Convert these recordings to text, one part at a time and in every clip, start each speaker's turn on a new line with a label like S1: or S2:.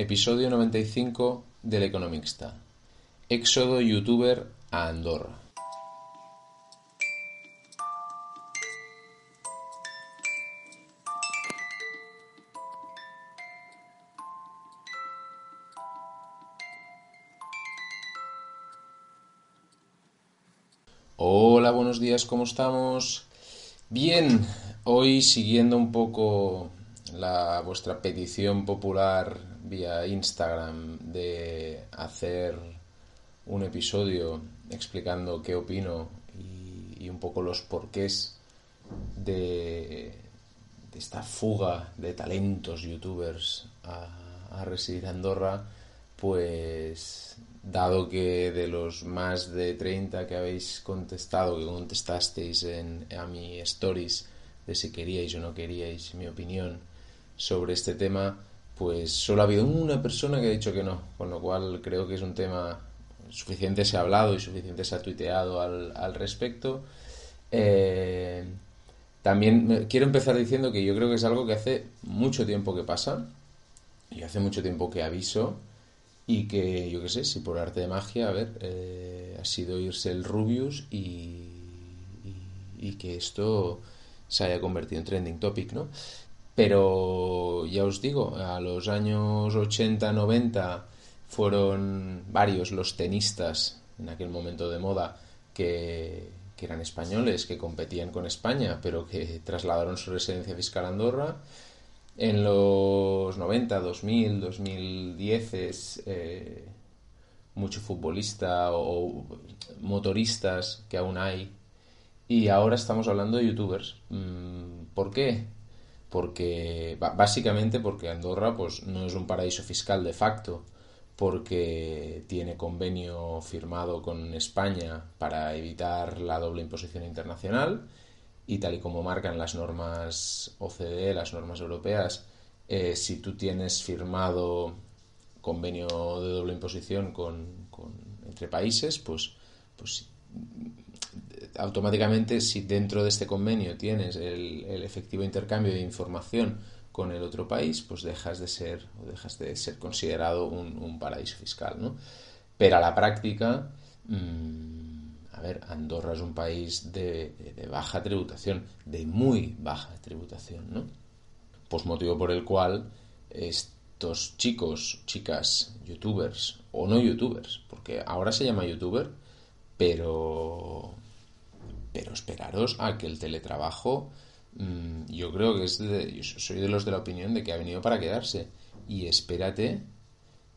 S1: Episodio 95 del Economista. Éxodo youtuber a Andorra. Hola, buenos días, ¿cómo estamos? Bien, hoy siguiendo un poco la vuestra petición popular vía Instagram de hacer un episodio explicando qué opino y, un poco los porqués de, esta fuga de talentos youtubers a, a residir en Andorra, pues dado que de los más de 30 que habéis contestado, que contestasteis en, a mi stories de si queríais o no queríais mi opinión sobre este tema, pues solo ha habido una persona que ha dicho que no, con lo cual creo que es un tema suficiente se ha hablado y suficiente se ha tuiteado al, al respecto. Eh, también quiero empezar diciendo que yo creo que es algo que hace mucho tiempo que pasa y hace mucho tiempo que aviso y que yo qué sé, si por arte de magia, a ver, eh, ha sido irse el Rubius y, y, que esto se haya convertido en trending topic, ¿no? Pero ya os digo, a los años 80, 90 fueron varios los tenistas en aquel momento de moda que, eran españoles, que competían con España, pero que trasladaron su residencia fiscal a Andorra en los 90, 2000, 2010 es eh, mucho futbolista o, motoristas que aún hay. Y ahora estamos hablando de youtubers. Mm, ¿Por qué? Porque básicamente porque Andorra pues no es un paraíso fiscal de facto, porque tiene convenio firmado con España para evitar la doble imposición internacional y tal y como marcan las normas OCDE, las normas europeas, eh, si tú tienes firmado convenio de doble imposición con, entre países, pues, pues automáticamente si dentro de este convenio tienes el, efectivo intercambio de información con el otro país, pues dejas de ser o dejas de ser considerado un, paraíso fiscal, ¿no? Pero a la práctica, mm, a ver, Andorra es un país de, baja tributación, de muy baja tributación, ¿no? Pues motivo por el cual estos chicos, chicas, youtubers o no youtubers, porque ahora se llama youtuber, pero pero esperaros a que el teletrabajo mm, yo creo que es de, yo soy de los de la opinión de que ha venido para quedarse y espérate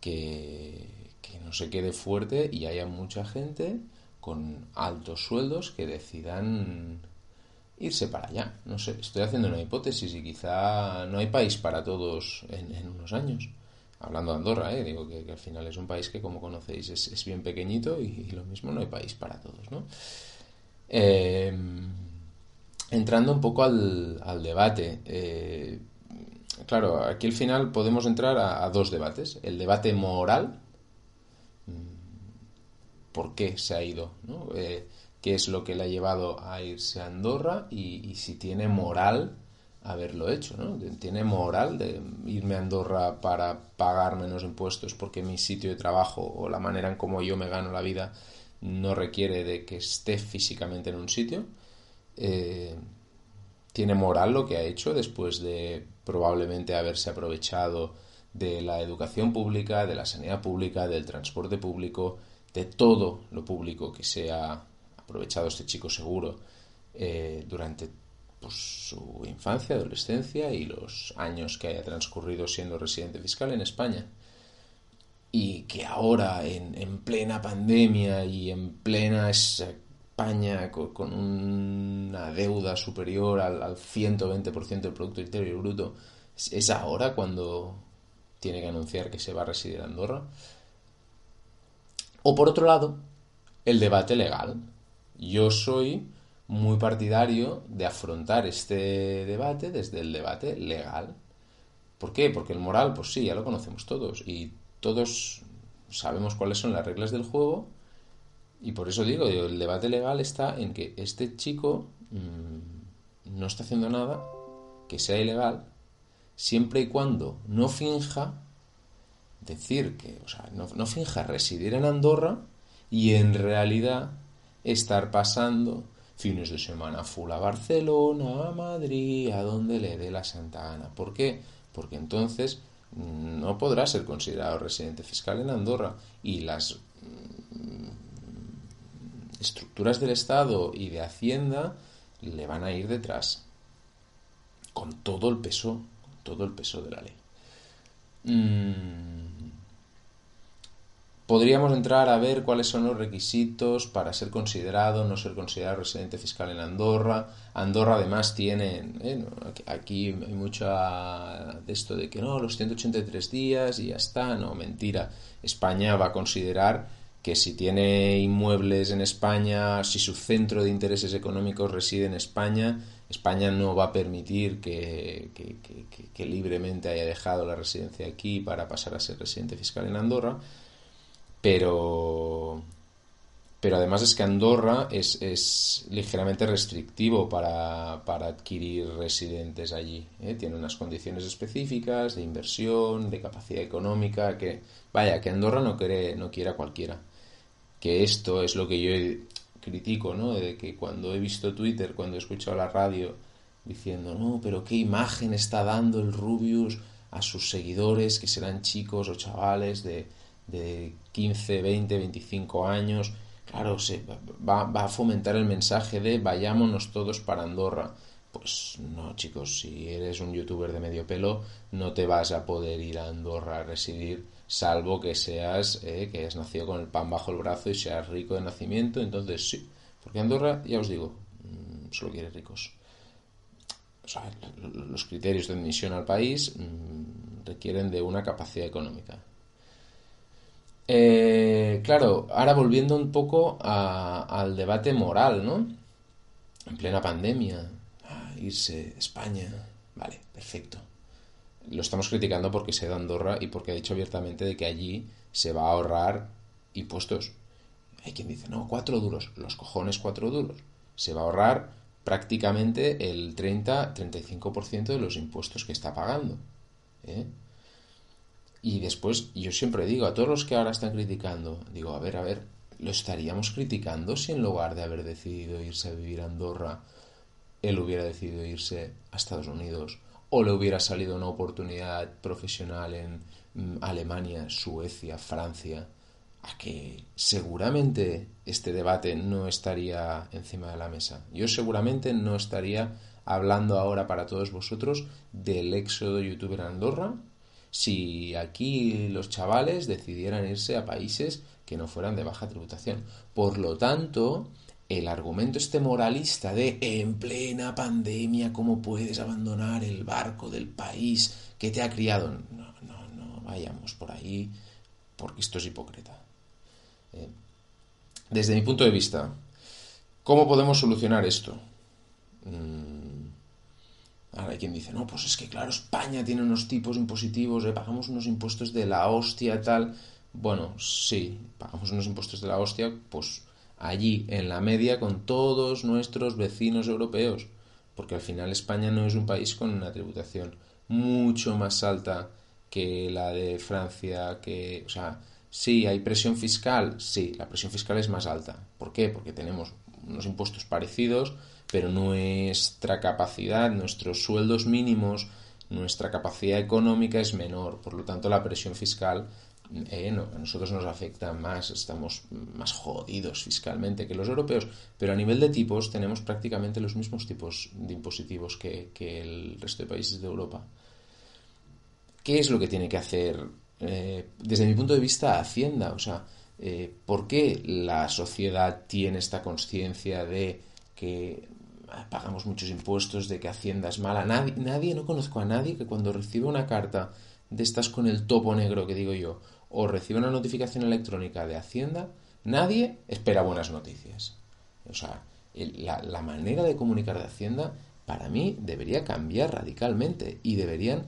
S1: que, que no se quede fuerte y haya mucha gente con altos sueldos que decidan irse para allá. No sé, estoy haciendo una hipótesis y quizá no hay país para todos en, unos años. Hablando de Andorra, ¿eh? digo que, al final es un país que, como conocéis, es, bien pequeñito y, lo mismo no hay país para todos, ¿no? Em, entrando un poco al, debate, eh, claro, aquí al final podemos entrar a dos debates. El debate moral, por qué se ha ido. Eh, qué es lo que le ha llevado a irse a Andorra y, si tiene moral haberlo hecho, ¿no? Tiene moral de irme a Andorra para pagar menos impuestos porque mi sitio de trabajo o la manera en cómo yo me gano la vida no requiere de que esté físicamente en un sitio. Eh, tiene moral lo que ha hecho después de probablemente haberse aprovechado de la educación pública, de la sanidad pública, del transporte público, de todo lo público que se ha aprovechado este chico seguro eh, durante pues, su infancia, adolescencia y los años que haya transcurrido siendo residente fiscal en España. Y que ahora, en, plena pandemia y en plena España con, una deuda superior al, al 120% del Producto Interior Bruto, es ahora cuando tiene que anunciar que se va a residir en Andorra. O por otro lado, el debate legal. Yo soy muy partidario de afrontar este debate desde el debate legal. ¿Por qué? Porque el moral, pues sí, ya lo conocemos todos y todos sabemos cuáles son las reglas del juego y por eso digo, el debate legal está en que este chico mm, no está haciendo nada que sea ilegal siempre y cuando no finja decir que, o sea, no, no finja residir en Andorra y en realidad estar pasando fines de semana full a Barcelona, a Madrid, a donde le dé la Santa Ana. ¿Por qué? Porque entonces no podrá ser considerado residente fiscal en Andorra y las mm, estructuras del Estado y de Hacienda le van a ir detrás con todo el peso, todo el peso de la ley. Mm, podríamos entrar a ver cuáles son los requisitos para ser considerado, no ser considerado residente fiscal en Andorra. Andorra además tiene, aquí hay mucho de esto de que no, los 183 días y ya está, no, mentira. España va a considerar que si tiene inmuebles en España, si su centro de intereses económicos reside en España, España no va a permitir que libremente haya dejado la residencia aquí para pasar a ser residente fiscal en Andorra pero, pero además es que Andorra es, es ligeramente restrictivo para, adquirir residentes allí. ¿eh? Tiene unas condiciones específicas de inversión, de capacidad económica, que vaya, que Andorra no quiere, no quiere a cualquiera. Que esto es lo que yo critico, ¿no? De que cuando he visto Twitter, cuando he escuchado la radio diciendo, no, pero qué imagen está dando el Rubius a sus seguidores, que serán chicos o chavales de de 15, 20, 25 años, claro, se va, va, a fomentar el mensaje de vayámonos todos para Andorra. Pues no, chicos, si eres un youtuber de medio pelo, no te vas a poder ir a Andorra a residir, salvo que seas, eh, que hayas nacido con el pan bajo el brazo y seas rico de nacimiento, entonces sí, porque Andorra, ya os digo, mm, solo quiere ricos. Los criterios de admisión al país mm, requieren de una capacidad económica. Eh, claro, ahora volviendo un poco al debate moral, ¿no? En plena pandemia, irse España, vale, perfecto. Lo estamos criticando porque se da Andorra y porque ha dicho abiertamente de que allí se va a ahorrar impuestos. Hay quien dice, no, cuatro duros, los cojones cuatro duros. Se va a ahorrar prácticamente el 30-35% de los impuestos que está pagando. ¿eh? Y después yo siempre digo a todos los que ahora están criticando, digo, a ver, a ver, ¿lo estaríamos criticando si en lugar de haber decidido irse a vivir a Andorra, él hubiera decidido irse a Estados Unidos? ¿O le hubiera salido una oportunidad profesional en mm, Alemania, Suecia, Francia? A que seguramente este debate no estaría encima de la mesa. Yo seguramente no estaría hablando ahora para todos vosotros del éxodo youtuber Andorra si aquí los chavales decidieran irse a países que no fueran de baja tributación. Por lo tanto, el argumento este moralista de en plena pandemia, ¿cómo puedes abandonar el barco del país que te ha criado? No, no, no vayamos por ahí, porque esto es hipócrita. Eh, desde mi punto de vista, ¿cómo podemos solucionar esto? Mm, Ahora hay quien dice, no, pues es que claro, España tiene unos tipos impositivos, eh, pagamos unos impuestos de la hostia, tal. Bueno, sí, pagamos unos impuestos de la hostia, pues allí, en la media, con todos nuestros vecinos europeos. Porque al final España no es un país con una tributación mucho más alta que la de Francia, que, o sea, sí, hay presión fiscal, sí, la presión fiscal es más alta. ¿Por qué? Porque tenemos unos impuestos parecidos, pero nuestra capacidad, nuestros sueldos mínimos, nuestra capacidad económica es menor, por lo tanto la presión fiscal eh, a nosotros nos afecta más, estamos más jodidos fiscalmente que los europeos, pero a nivel de tipos tenemos prácticamente los mismos tipos de impositivos que, el resto de países de Europa. ¿Qué es lo que tiene que hacer, eh, desde mi punto de vista, Hacienda? O sea, eh, ¿por qué la sociedad tiene esta conciencia de que pagamos muchos impuestos, de que Hacienda es mala. Nadie, nadie, no conozco a nadie que cuando recibe una carta de estas con el topo negro que digo yo, o recibe una notificación electrónica de Hacienda, nadie espera buenas noticias. O sea, la, la manera de comunicar de Hacienda para mí debería cambiar radicalmente y deberían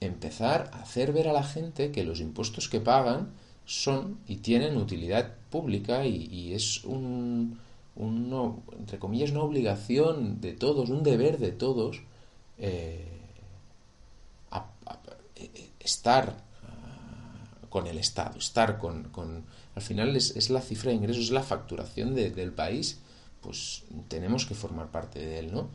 S1: empezar a hacer ver a la gente que los impuestos que pagan son y tienen utilidad pública y es un, entre comillas, una obligación de todos, un deber de todos, eh, estar con el Estado, estar con... con al final es, es, la cifra de ingresos, es la facturación de, del país, pues tenemos que formar parte de él, ¿no?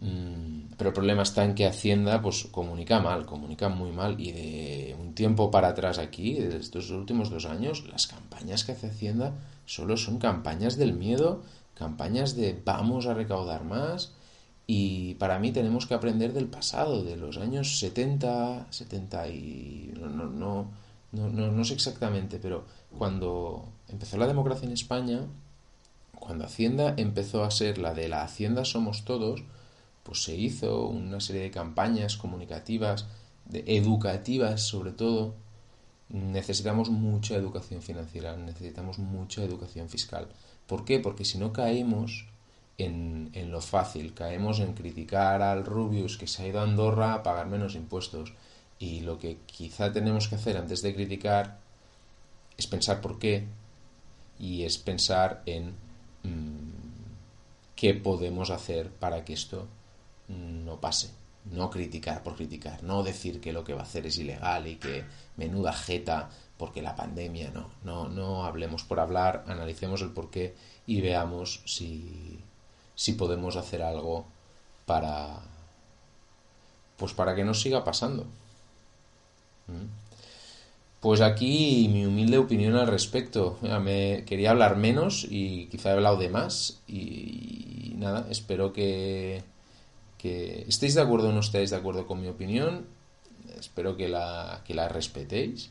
S1: Mm, pero el problema está en que Hacienda pues comunica mal, comunica muy mal y de un tiempo para atrás aquí, de estos últimos dos años, las campañas que hace Hacienda solo son campañas del miedo, campañas de vamos a recaudar más y para mí tenemos que aprender del pasado, de los años 70, 70 y no, no, no, no, no sé exactamente, pero cuando empezó la democracia en España, cuando Hacienda empezó a ser la de la Hacienda somos todos, pues se hizo una serie de campañas comunicativas, de, educativas sobre todo. Necesitamos mucha educación financiera, necesitamos mucha educación fiscal. ¿Por qué? Porque si no caemos en, lo fácil, caemos en criticar al Rubius que se ha ido a Andorra a pagar menos impuestos. Y lo que quizá tenemos que hacer antes de criticar es pensar por qué y es pensar en mmm, qué podemos hacer para que esto no pase. No criticar por criticar, no decir que lo que va a hacer es ilegal y que menuda jeta porque la pandemia, no, no, no hablemos por hablar, analicemos el porqué y veamos si, si podemos hacer algo para pues para que no siga pasando. ¿Mm? Pues aquí mi humilde opinión al respecto. Me quería hablar menos y quizá he hablado de más y nada, espero que que estéis de acuerdo o no estéis de acuerdo con mi opinión, espero que la, que la respetéis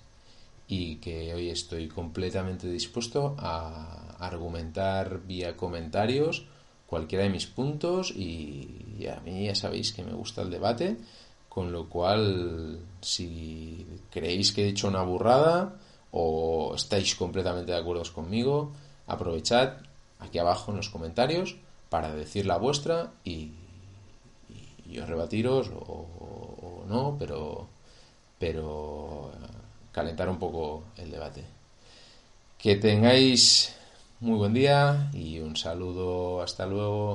S1: y que hoy estoy completamente dispuesto a argumentar vía comentarios cualquiera de mis puntos y, a mí ya sabéis que me gusta el debate, con lo cual si creéis que he dicho una burrada o estáis completamente de acuerdo conmigo, aprovechad aquí abajo en los comentarios para decir la vuestra y yo rebatiros o, no, pero, pero calentar un poco el debate. Que tengáis muy buen día y un saludo, hasta luego.